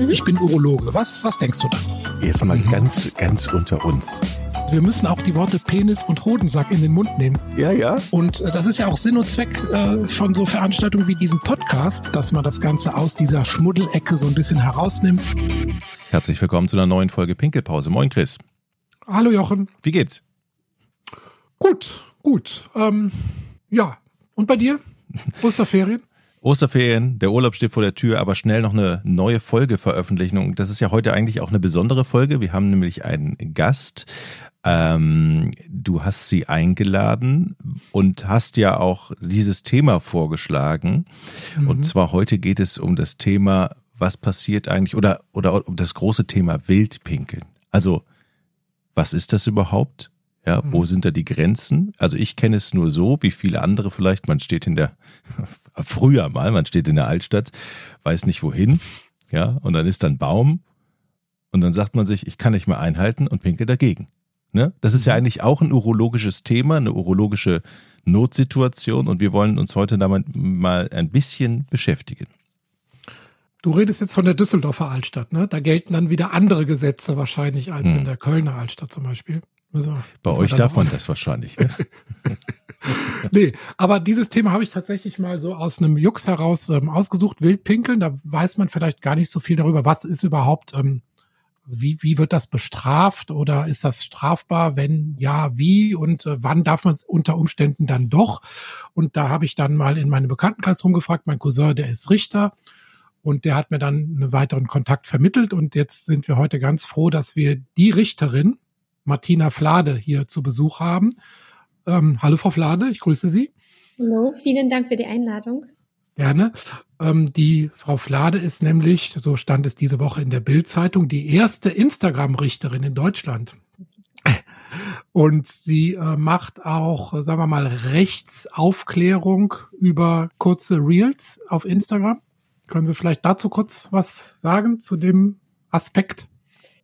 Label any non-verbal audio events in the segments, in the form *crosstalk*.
Mhm. Ich bin Urologe. Was, was denkst du da? Jetzt mal mhm. ganz, ganz unter uns. Wir müssen auch die Worte Penis und Hodensack in den Mund nehmen. Ja, ja. Und äh, das ist ja auch Sinn und Zweck äh, von so Veranstaltungen wie diesem Podcast, dass man das Ganze aus dieser Schmuddelecke so ein bisschen herausnimmt. Herzlich willkommen zu einer neuen Folge Pinkelpause. Moin, Chris. Hallo, Jochen. Wie geht's? Gut, gut. Ähm, ja. Und bei dir? Osterferien? Osterferien, der Urlaub steht vor der Tür, aber schnell noch eine neue Folge veröffentlichen. Das ist ja heute eigentlich auch eine besondere Folge. Wir haben nämlich einen Gast. Ähm, du hast sie eingeladen und hast ja auch dieses Thema vorgeschlagen. Mhm. Und zwar heute geht es um das Thema, was passiert eigentlich oder, oder um das große Thema Wildpinkeln. Also, was ist das überhaupt? Ja, wo mhm. sind da die Grenzen? Also ich kenne es nur so, wie viele andere vielleicht. Man steht in der, *laughs* früher mal, man steht in der Altstadt, weiß nicht wohin, ja, und dann ist da ein Baum und dann sagt man sich, ich kann nicht mehr einhalten und pinkel dagegen. Ne? Das ist ja mhm. eigentlich auch ein urologisches Thema, eine urologische Notsituation und wir wollen uns heute damit mal ein bisschen beschäftigen. Du redest jetzt von der Düsseldorfer Altstadt, ne? Da gelten dann wieder andere Gesetze wahrscheinlich als hm. in der Kölner Altstadt zum Beispiel. Wir, Bei euch darf man das wahrscheinlich. Ne? *laughs* nee, aber dieses Thema habe ich tatsächlich mal so aus einem Jux heraus ähm, ausgesucht. Wildpinkeln, da weiß man vielleicht gar nicht so viel darüber, was ist überhaupt, ähm, wie, wie wird das bestraft oder ist das strafbar? Wenn ja, wie und äh, wann darf man es unter Umständen dann doch? Und da habe ich dann mal in meinem Bekanntenkreis rumgefragt. Mein Cousin, der ist Richter. Und der hat mir dann einen weiteren Kontakt vermittelt. Und jetzt sind wir heute ganz froh, dass wir die Richterin, Martina Flade hier zu Besuch haben. Ähm, hallo Frau Flade, ich grüße Sie. Hallo, vielen Dank für die Einladung. Gerne. Ähm, die Frau Flade ist nämlich, so stand es diese Woche in der Bildzeitung, die erste Instagram-Richterin in Deutschland. Und sie äh, macht auch, sagen wir mal, Rechtsaufklärung über kurze Reels auf Instagram. Können Sie vielleicht dazu kurz was sagen zu dem Aspekt?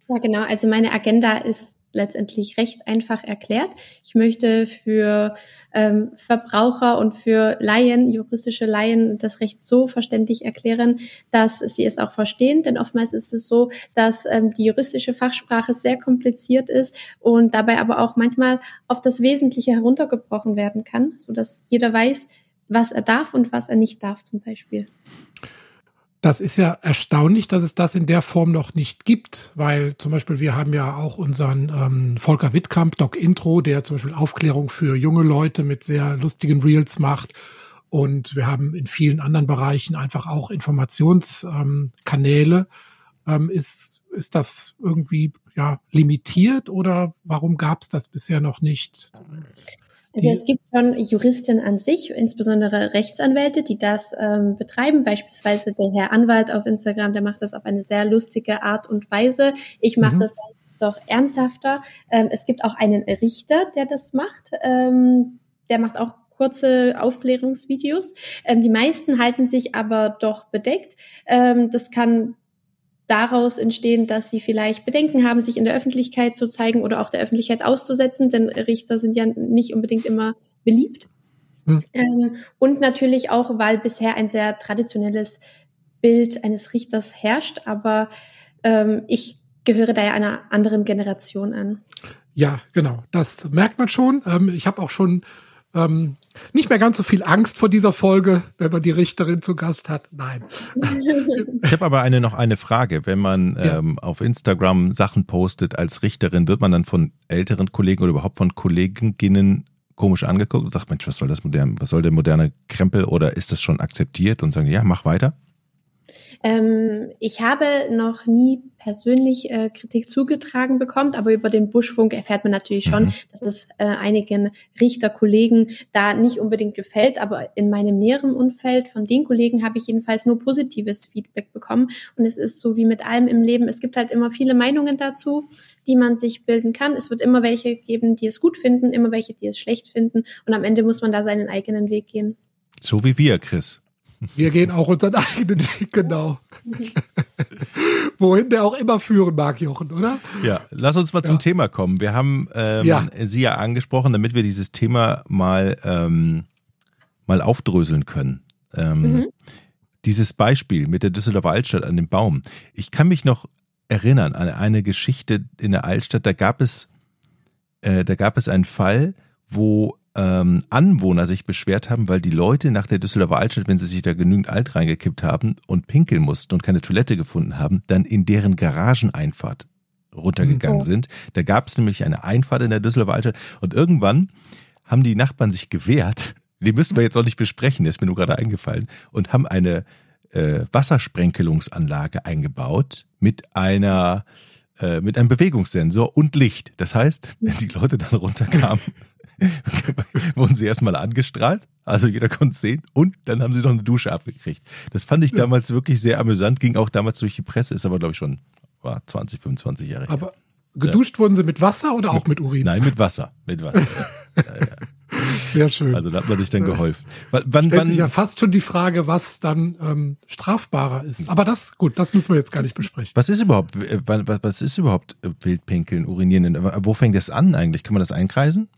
Ja, genau. Also meine Agenda ist letztendlich recht einfach erklärt. Ich möchte für ähm, Verbraucher und für Laien, juristische Laien, das Recht so verständlich erklären, dass sie es auch verstehen. Denn oftmals ist es so, dass ähm, die juristische Fachsprache sehr kompliziert ist und dabei aber auch manchmal auf das Wesentliche heruntergebrochen werden kann, so dass jeder weiß, was er darf und was er nicht darf zum Beispiel. Das ist ja erstaunlich, dass es das in der Form noch nicht gibt, weil zum Beispiel wir haben ja auch unseren ähm, Volker Wittkamp, Doc Intro, der zum Beispiel Aufklärung für junge Leute mit sehr lustigen Reels macht. Und wir haben in vielen anderen Bereichen einfach auch Informationskanäle. Ähm, ähm, ist, ist das irgendwie ja, limitiert oder warum gab es das bisher noch nicht? Also es gibt schon Juristen an sich, insbesondere Rechtsanwälte, die das ähm, betreiben. Beispielsweise der Herr Anwalt auf Instagram, der macht das auf eine sehr lustige Art und Weise. Ich mache mhm. das dann doch ernsthafter. Ähm, es gibt auch einen Richter, der das macht. Ähm, der macht auch kurze Aufklärungsvideos. Ähm, die meisten halten sich aber doch bedeckt. Ähm, das kann daraus entstehen, dass sie vielleicht Bedenken haben, sich in der Öffentlichkeit zu zeigen oder auch der Öffentlichkeit auszusetzen, denn Richter sind ja nicht unbedingt immer beliebt. Hm. Ähm, und natürlich auch, weil bisher ein sehr traditionelles Bild eines Richters herrscht, aber ähm, ich gehöre da ja einer anderen Generation an. Ja, genau. Das merkt man schon. Ähm, ich habe auch schon ähm, nicht mehr ganz so viel Angst vor dieser Folge, wenn man die Richterin zu Gast hat. Nein. *laughs* Ich habe aber eine noch eine Frage. Wenn man ja. ähm, auf Instagram Sachen postet als Richterin, wird man dann von älteren Kollegen oder überhaupt von Kolleginnen komisch angeguckt und sagt, Mensch, was soll das moderne, was soll der moderne Krempel oder ist das schon akzeptiert und sagen, ja, mach weiter? Ähm, ich habe noch nie persönlich äh, Kritik zugetragen bekommen, aber über den Buschfunk erfährt man natürlich schon, mhm. dass es äh, einigen Richterkollegen da nicht unbedingt gefällt, aber in meinem näheren Umfeld von den Kollegen habe ich jedenfalls nur positives Feedback bekommen und es ist so wie mit allem im Leben, es gibt halt immer viele Meinungen dazu, die man sich bilden kann. Es wird immer welche geben, die es gut finden, immer welche, die es schlecht finden und am Ende muss man da seinen eigenen Weg gehen. So wie wir, Chris. Wir gehen auch unseren eigenen Weg, genau. *laughs* Wohin der auch immer führen mag, Jochen, oder? Ja, lass uns mal zum Thema kommen. Wir haben ähm, ja. Sie ja angesprochen, damit wir dieses Thema mal, ähm, mal aufdröseln können. Ähm, mhm. dieses Beispiel mit der Düsseldorfer Altstadt an dem Baum. Ich kann mich noch erinnern an eine Geschichte in der Altstadt. Da gab es, äh, da gab es einen Fall, wo ähm, Anwohner sich beschwert haben, weil die Leute nach der Düsseldorfer Altstadt, wenn sie sich da genügend Alt reingekippt haben und pinkeln mussten und keine Toilette gefunden haben, dann in deren Garageneinfahrt runtergegangen mhm. sind. Da gab es nämlich eine Einfahrt in der Düsseldorfer Altstadt und irgendwann haben die Nachbarn sich gewehrt. Die müssen wir jetzt auch nicht besprechen, das ist mir nur gerade eingefallen und haben eine äh, Wassersprenkelungsanlage eingebaut mit einer äh, mit einem Bewegungssensor und Licht. Das heißt, wenn die Leute dann runterkamen, *laughs* *laughs* wurden sie erstmal angestrahlt, also jeder konnte es sehen und dann haben sie noch eine Dusche abgekriegt. Das fand ich damals wirklich sehr amüsant, ging auch damals durch die Presse, ist aber glaube ich schon war 20, 25 Jahre her. Aber geduscht ja. wurden sie mit Wasser oder auch mit Urin? Nein, mit Wasser, mit Wasser. *laughs* ja, ja. Sehr schön. Also da hat man sich dann geholfen. W wann, Stellt wann, sich ja fast schon die Frage, was dann ähm, strafbarer ist. Aber das, gut, das müssen wir jetzt gar nicht besprechen. Was ist überhaupt, was, was ist überhaupt Wildpinkeln, Urinieren? Wo fängt das an eigentlich? Kann man das einkreisen?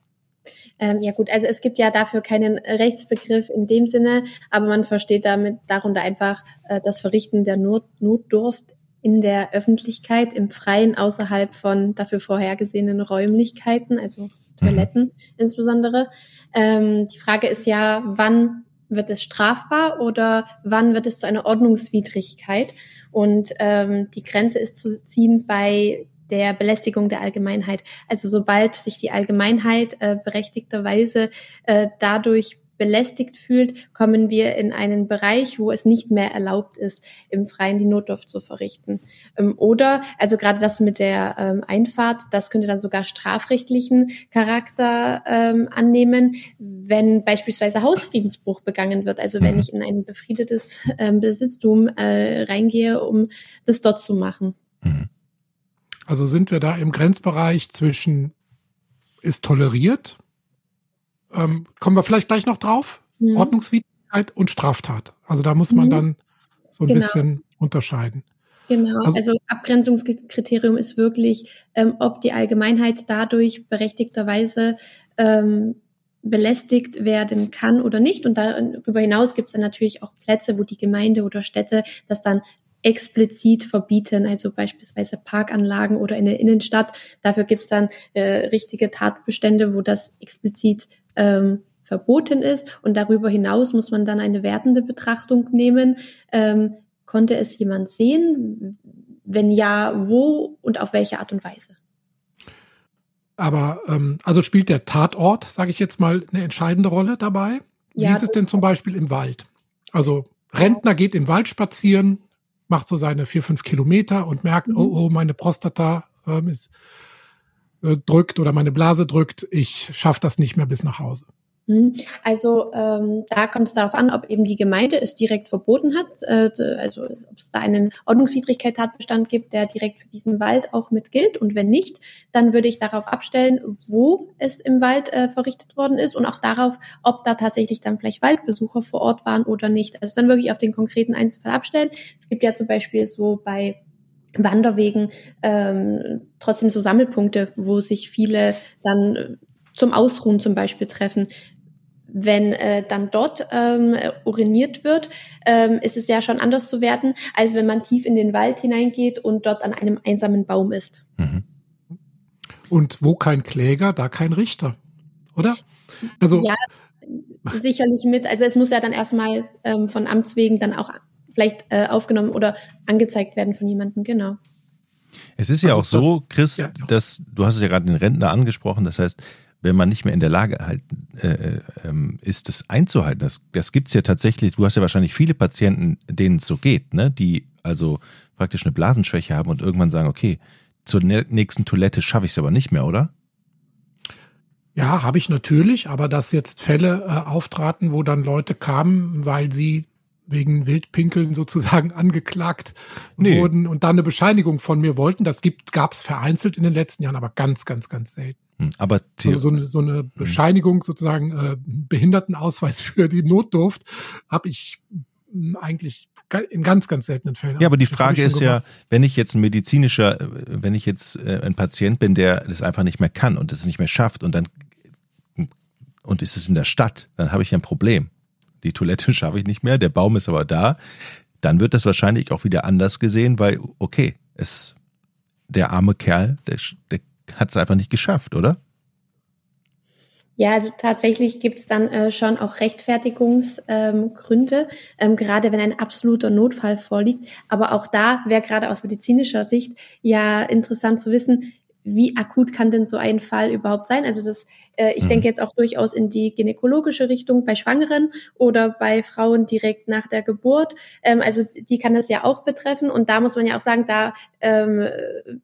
Ähm, ja gut, also es gibt ja dafür keinen Rechtsbegriff in dem Sinne, aber man versteht damit darunter einfach äh, das Verrichten der Not Notdurft in der Öffentlichkeit, im Freien, außerhalb von dafür vorhergesehenen Räumlichkeiten, also Toiletten mhm. insbesondere. Ähm, die Frage ist ja, wann wird es strafbar oder wann wird es zu einer Ordnungswidrigkeit? Und ähm, die Grenze ist zu ziehen bei der Belästigung der Allgemeinheit. Also sobald sich die Allgemeinheit äh, berechtigterweise äh, dadurch belästigt fühlt, kommen wir in einen Bereich, wo es nicht mehr erlaubt ist, im Freien die Notdurft zu verrichten. Ähm, oder, also gerade das mit der ähm, Einfahrt, das könnte dann sogar strafrechtlichen Charakter ähm, annehmen, wenn beispielsweise Hausfriedensbruch begangen wird. Also wenn mhm. ich in ein befriedetes ähm, Besitztum äh, reingehe, um das dort zu machen. Mhm. Also sind wir da im Grenzbereich zwischen ist toleriert, ähm, kommen wir vielleicht gleich noch drauf, mhm. Ordnungswidrigkeit und Straftat. Also da muss man mhm. dann so ein genau. bisschen unterscheiden. Genau, also, also, Abgrenzungskriterium ist wirklich, ähm, ob die Allgemeinheit dadurch berechtigterweise ähm, belästigt werden kann oder nicht. Und darüber hinaus gibt es dann natürlich auch Plätze, wo die Gemeinde oder Städte das dann explizit verbieten, also beispielsweise Parkanlagen oder in der Innenstadt. Dafür gibt es dann äh, richtige Tatbestände, wo das explizit ähm, verboten ist. Und darüber hinaus muss man dann eine wertende Betrachtung nehmen. Ähm, konnte es jemand sehen? Wenn ja, wo und auf welche Art und Weise? Aber ähm, also spielt der Tatort, sage ich jetzt mal, eine entscheidende Rolle dabei? Wie ja, ist es denn zum Beispiel im Wald? Also Rentner geht im Wald spazieren, macht so seine vier, fünf Kilometer und merkt, mhm. oh, oh, meine Prostata ähm, ist äh, drückt oder meine Blase drückt, ich schaffe das nicht mehr bis nach Hause. Mhm. Also ähm, da kommt es darauf an, ob eben die Gemeinde es direkt verboten hat, äh, also ob es da einen Ordnungswidrigkeit-Tatbestand gibt, der direkt für diesen Wald auch mit gilt. Und wenn nicht, dann würde ich darauf abstellen, wo es im Wald äh, verrichtet worden ist und auch darauf, ob da tatsächlich dann vielleicht Waldbesucher vor Ort waren oder nicht. Also dann wirklich auf den konkreten Einzelfall abstellen. Es gibt ja zum Beispiel so bei Wanderwegen ähm, trotzdem so Sammelpunkte, wo sich viele dann zum Ausruhen zum Beispiel treffen wenn äh, dann dort ähm, uriniert wird, ähm, ist es ja schon anders zu werten, als wenn man tief in den Wald hineingeht und dort an einem einsamen Baum ist. Mhm. Und wo kein Kläger, da kein Richter, oder? Also ja, sicherlich mit. Also es muss ja dann erstmal ähm, von Amts wegen dann auch vielleicht äh, aufgenommen oder angezeigt werden von jemandem, genau. Es ist ja also auch so, Chris, ja, dass du hast es ja gerade den Rentner angesprochen, das heißt, wenn man nicht mehr in der Lage halt, äh, äh, ist, das einzuhalten. Das, das gibt es ja tatsächlich, du hast ja wahrscheinlich viele Patienten, denen es so geht, ne? die also praktisch eine Blasenschwäche haben und irgendwann sagen, okay, zur nächsten Toilette schaffe ich es aber nicht mehr, oder? Ja, habe ich natürlich, aber dass jetzt Fälle äh, auftraten, wo dann Leute kamen, weil sie wegen Wildpinkeln sozusagen *laughs* angeklagt nee. wurden und dann eine Bescheinigung von mir wollten. Das gibt gab's vereinzelt in den letzten Jahren, aber ganz, ganz, ganz selten. Hm, aber also so eine, so eine hm. Bescheinigung sozusagen äh, Behindertenausweis *laughs* für die Notdurft habe ich hm, eigentlich in ganz, ganz seltenen Fällen. Ja, aber die Frage ist ja, wenn ich jetzt ein medizinischer, äh, wenn ich jetzt äh, ein Patient bin, der das einfach nicht mehr kann und es nicht mehr schafft und dann und ist es in der Stadt, dann habe ich ein Problem. Die Toilette *laughs* schaffe ich nicht mehr, der Baum ist aber da. dann wird das wahrscheinlich auch wieder anders gesehen, weil, okay, es, der arme Kerl, der, der hat es einfach nicht geschafft, oder? Ja, also tatsächlich gibt's dann äh, schon auch Rechtfertigungsgründe, ähm, ähm, gerade wenn ein absoluter Notfall vorliegt. Aber auch da wäre gerade aus medizinischer Sicht ja interessant zu wissen, wie akut kann denn so ein Fall überhaupt sein? Also das, äh, ich mhm. denke jetzt auch durchaus in die gynäkologische Richtung bei Schwangeren oder bei Frauen direkt nach der Geburt. Ähm, also die kann das ja auch betreffen. Und da muss man ja auch sagen, da ähm,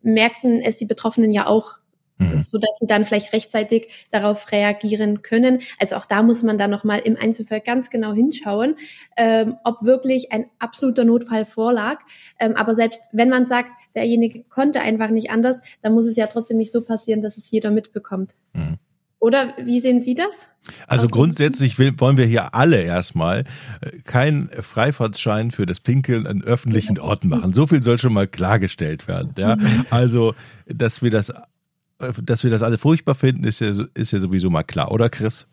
merkten es die Betroffenen ja auch Mhm. so dass sie dann vielleicht rechtzeitig darauf reagieren können. Also auch da muss man dann nochmal im Einzelfall ganz genau hinschauen, ähm, ob wirklich ein absoluter Notfall vorlag. Ähm, aber selbst wenn man sagt, derjenige konnte einfach nicht anders, dann muss es ja trotzdem nicht so passieren, dass es jeder mitbekommt. Mhm. Oder wie sehen Sie das? Also grundsätzlich will, wollen wir hier alle erstmal äh, keinen Freifahrtschein für das Pinkeln an öffentlichen Orten machen. So viel soll schon mal klargestellt werden. Ja? Mhm. Also, dass wir das dass wir das alle furchtbar finden, ist ja, ist ja sowieso mal klar, oder Chris?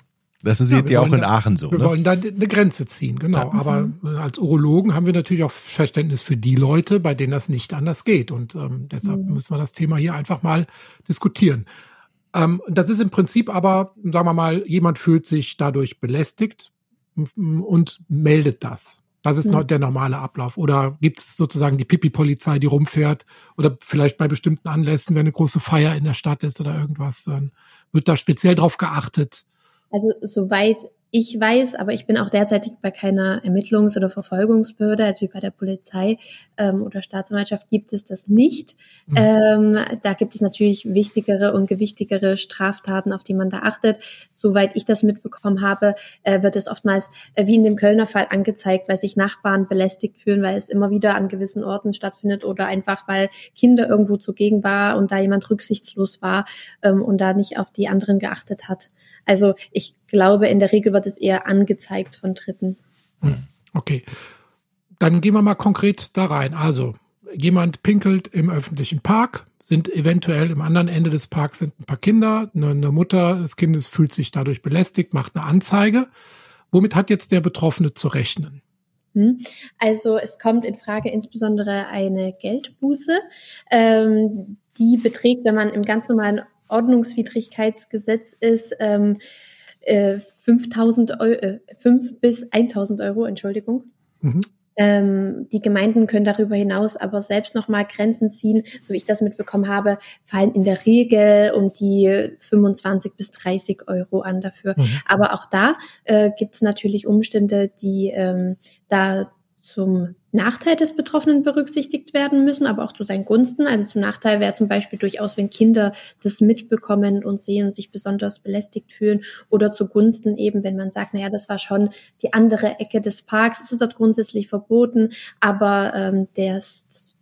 Das ist ja, ja auch in Aachen so. Wir ne? wollen da eine Grenze ziehen, genau. Ja. Aber äh, als Urologen haben wir natürlich auch Verständnis für die Leute, bei denen das nicht anders geht. Und ähm, deshalb mhm. müssen wir das Thema hier einfach mal diskutieren. Ähm, das ist im Prinzip aber, sagen wir mal, jemand fühlt sich dadurch belästigt und meldet das. Das ist mhm. der normale Ablauf. Oder gibt es sozusagen die Pipi-Polizei, die rumfährt? Oder vielleicht bei bestimmten Anlässen, wenn eine große Feier in der Stadt ist oder irgendwas, dann wird da speziell drauf geachtet. Also soweit ich weiß, aber ich bin auch derzeitig bei keiner Ermittlungs- oder Verfolgungsbehörde, als wie bei der Polizei ähm, oder Staatsanwaltschaft gibt es das nicht. Mhm. Ähm, da gibt es natürlich wichtigere und gewichtigere Straftaten, auf die man da achtet. Soweit ich das mitbekommen habe, äh, wird es oftmals äh, wie in dem Kölner Fall angezeigt, weil sich Nachbarn belästigt fühlen, weil es immer wieder an gewissen Orten stattfindet oder einfach weil Kinder irgendwo zugegen war und da jemand rücksichtslos war ähm, und da nicht auf die anderen geachtet hat. Also ich glaube, in der Regel wird es eher angezeigt von Dritten. Hm, okay. Dann gehen wir mal konkret da rein. Also, jemand pinkelt im öffentlichen Park, sind eventuell im anderen Ende des Parks sind ein paar Kinder, eine, eine Mutter des Kindes fühlt sich dadurch belästigt, macht eine Anzeige. Womit hat jetzt der Betroffene zu rechnen? Hm. Also es kommt in Frage insbesondere eine Geldbuße. Ähm, die beträgt, wenn man im ganz normalen Ordnungswidrigkeitsgesetz ist, ähm, äh, 5000 Euro, äh, 5 bis 1000 Euro, Entschuldigung. Mhm. Ähm, die Gemeinden können darüber hinaus aber selbst nochmal Grenzen ziehen. So wie ich das mitbekommen habe, fallen in der Regel um die 25 bis 30 Euro an dafür. Mhm. Aber auch da äh, gibt es natürlich Umstände, die ähm, da zum Nachteil des Betroffenen berücksichtigt werden müssen, aber auch zu seinen Gunsten. Also zum Nachteil wäre zum Beispiel durchaus, wenn Kinder das mitbekommen und sehen und sich besonders belästigt fühlen oder zugunsten eben, wenn man sagt, naja, das war schon die andere Ecke des Parks, es ist dort grundsätzlich verboten, aber ähm, der,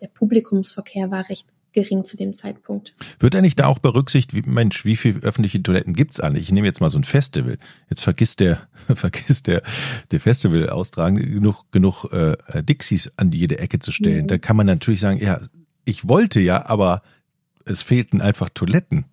der Publikumsverkehr war recht gering zu dem Zeitpunkt. Wird eigentlich da auch berücksichtigt, wie, Mensch, wie viele öffentliche Toiletten gibt's eigentlich? Ich nehme jetzt mal so ein Festival. Jetzt vergisst der, *laughs* vergisst der, der Festival austragende genug, genug äh, Dixies an jede Ecke zu stellen. Mhm. Da kann man natürlich sagen, ja, ich wollte ja, aber es fehlten einfach Toiletten.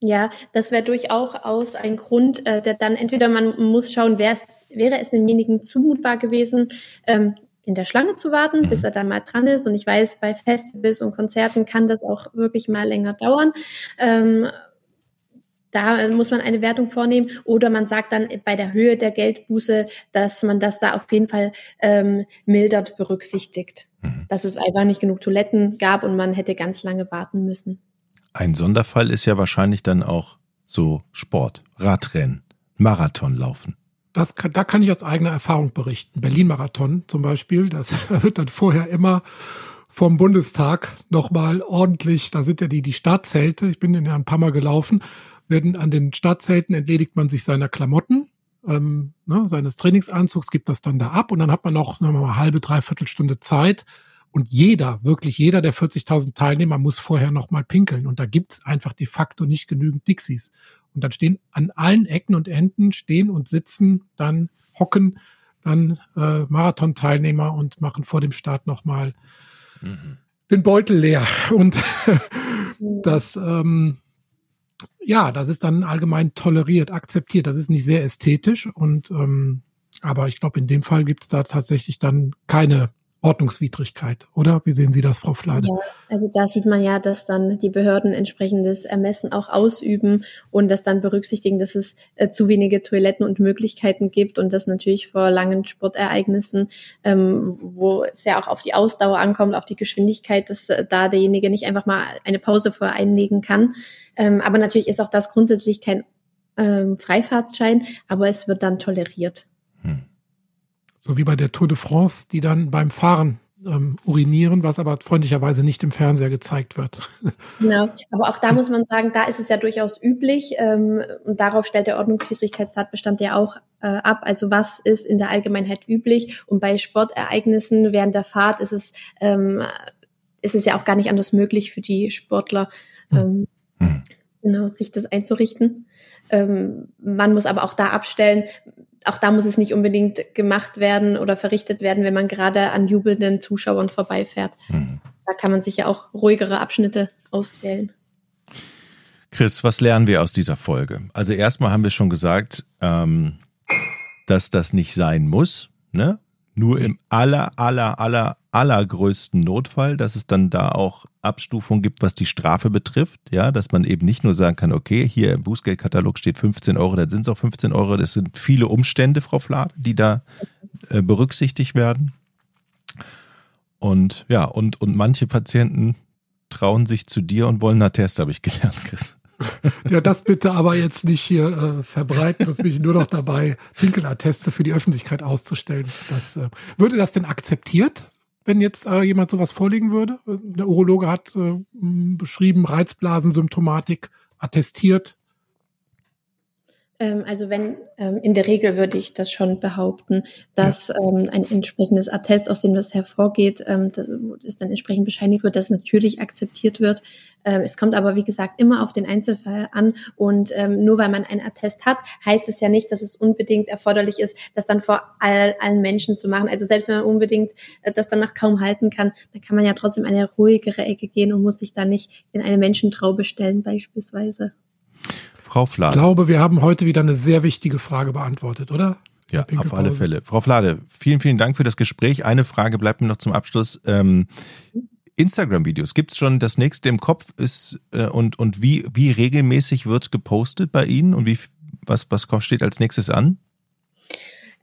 Ja, das wäre durchaus ein Grund, äh, der dann entweder man muss schauen, wer ist, wäre es demjenigen zumutbar gewesen, ähm, in der Schlange zu warten, bis er dann mal dran ist. Und ich weiß, bei Festivals und Konzerten kann das auch wirklich mal länger dauern. Ähm, da muss man eine Wertung vornehmen oder man sagt dann bei der Höhe der Geldbuße, dass man das da auf jeden Fall ähm, mildert berücksichtigt. Mhm. Dass es einfach nicht genug Toiletten gab und man hätte ganz lange warten müssen. Ein Sonderfall ist ja wahrscheinlich dann auch so Sport, Radrennen, Marathonlaufen. Das, da kann ich aus eigener Erfahrung berichten. Berlin-Marathon zum Beispiel, das *laughs* wird dann vorher immer vom Bundestag nochmal ordentlich, da sind ja die, die Startzelte, ich bin in ja ein paar Mal gelaufen, werden an den Startzelten entledigt man sich seiner Klamotten, ähm, ne, seines Trainingsanzugs, gibt das dann da ab und dann hat man noch eine halbe, dreiviertel Stunde Zeit und jeder, wirklich jeder der 40.000 Teilnehmer muss vorher nochmal pinkeln und da gibt's einfach de facto nicht genügend Dixies. Und dann stehen an allen Ecken und Enden stehen und sitzen, dann hocken dann äh, Marathon-Teilnehmer und machen vor dem Start nochmal mhm. den Beutel leer. Und *laughs* das, ähm, ja, das ist dann allgemein toleriert, akzeptiert. Das ist nicht sehr ästhetisch und ähm, aber ich glaube, in dem Fall gibt es da tatsächlich dann keine Ordnungswidrigkeit, oder? Wie sehen Sie das, Frau Flade? Ja, also da sieht man ja, dass dann die Behörden entsprechendes Ermessen auch ausüben und das dann berücksichtigen, dass es äh, zu wenige Toiletten und Möglichkeiten gibt und das natürlich vor langen Sportereignissen, ähm, wo es ja auch auf die Ausdauer ankommt, auf die Geschwindigkeit, dass äh, da derjenige nicht einfach mal eine Pause vor einlegen kann. Ähm, aber natürlich ist auch das grundsätzlich kein ähm, Freifahrtschein, aber es wird dann toleriert. So wie bei der Tour de France, die dann beim Fahren ähm, urinieren, was aber freundlicherweise nicht im Fernseher gezeigt wird. *laughs* Genau, aber auch da muss man sagen, da ist es ja durchaus üblich ähm, und darauf stellt der Ordnungswidrigkeitstatbestand ja auch äh, ab. Also was ist in der Allgemeinheit üblich und bei Sportereignissen während der Fahrt ist es ähm, ist es ja auch gar nicht anders möglich für die Sportler, hm. ähm, hm. genau sich das einzurichten. Ähm, man muss aber auch da abstellen, auch da muss es nicht unbedingt gemacht werden oder verrichtet werden, wenn man gerade an jubelnden Zuschauern vorbeifährt. Mhm. Da kann man sich ja auch ruhigere Abschnitte auswählen. Chris, was lernen wir aus dieser Folge? Also erstmal haben wir schon gesagt, ähm, dass das nicht sein muss. Ne? Nur im aller, aller, aller, allergrößten Notfall, dass es dann da auch Abstufung gibt, was die Strafe betrifft, ja, dass man eben nicht nur sagen kann, okay, hier im Bußgeldkatalog steht 15 Euro, dann sind es auch 15 Euro. Das sind viele Umstände, Frau Flade, die da äh, berücksichtigt werden. Und ja, und, und manche Patienten trauen sich zu dir und wollen einen Attest, habe ich gelernt, Chris. Ja, das bitte aber jetzt nicht hier äh, verbreiten, dass bin ich nur noch dabei, Pinkelatteste für die Öffentlichkeit auszustellen. Das, äh, würde das denn akzeptiert, wenn jetzt äh, jemand sowas vorlegen würde? Der Urologe hat äh, beschrieben, Reizblasensymptomatik attestiert, also wenn ähm, in der Regel würde ich das schon behaupten, dass ja. ähm, ein entsprechendes Attest, aus dem das hervorgeht, ähm, das, das dann entsprechend bescheinigt wird, dass natürlich akzeptiert wird. Ähm, es kommt aber wie gesagt immer auf den Einzelfall an und ähm, nur weil man ein Attest hat, heißt es ja nicht, dass es unbedingt erforderlich ist, das dann vor all, allen Menschen zu machen. Also selbst wenn man unbedingt äh, das dann noch kaum halten kann, dann kann man ja trotzdem eine ruhigere Ecke gehen und muss sich da nicht in eine Menschentraube stellen beispielsweise. Frau Flade. Ich glaube, wir haben heute wieder eine sehr wichtige Frage beantwortet, oder? Ja, auf alle Fälle. Frau Flade, vielen, vielen Dank für das Gespräch. Eine Frage bleibt mir noch zum Abschluss. Ähm, Instagram-Videos, gibt es schon das nächste im Kopf ist äh, und, und wie, wie regelmäßig wird gepostet bei Ihnen und wie was, was steht als nächstes an?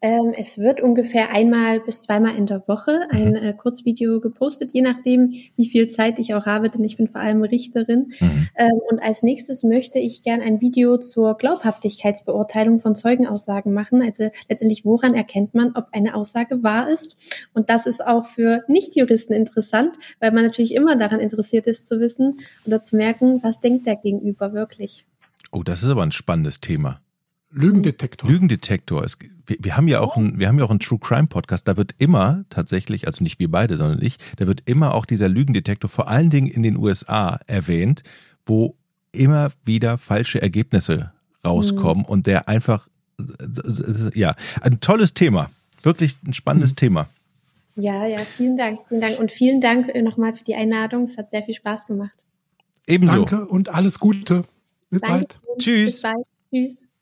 Ähm, es wird ungefähr einmal bis zweimal in der Woche ein mhm. äh, Kurzvideo gepostet, je nachdem, wie viel Zeit ich auch habe, denn ich bin vor allem Richterin. Mhm. Ähm, und als nächstes möchte ich gern ein Video zur Glaubhaftigkeitsbeurteilung von Zeugenaussagen machen. Also letztendlich, woran erkennt man, ob eine Aussage wahr ist? Und das ist auch für Nichtjuristen interessant, weil man natürlich immer daran interessiert ist zu wissen oder zu merken, was denkt der Gegenüber wirklich. Oh, das ist aber ein spannendes Thema. Lügendetektor. Lügendetektor. Es, wir, wir, haben ja auch ein, wir haben ja auch einen True Crime Podcast. Da wird immer tatsächlich, also nicht wir beide, sondern ich, da wird immer auch dieser Lügendetektor vor allen Dingen in den USA erwähnt, wo immer wieder falsche Ergebnisse rauskommen mhm. und der einfach, ja, ein tolles Thema. Wirklich ein spannendes mhm. Thema. Ja, ja, vielen Dank, vielen Dank und vielen Dank nochmal für die Einladung. Es hat sehr viel Spaß gemacht. Ebenso. Danke und alles Gute. Bis Danke. bald. Tschüss. Bis bald. Tschüss.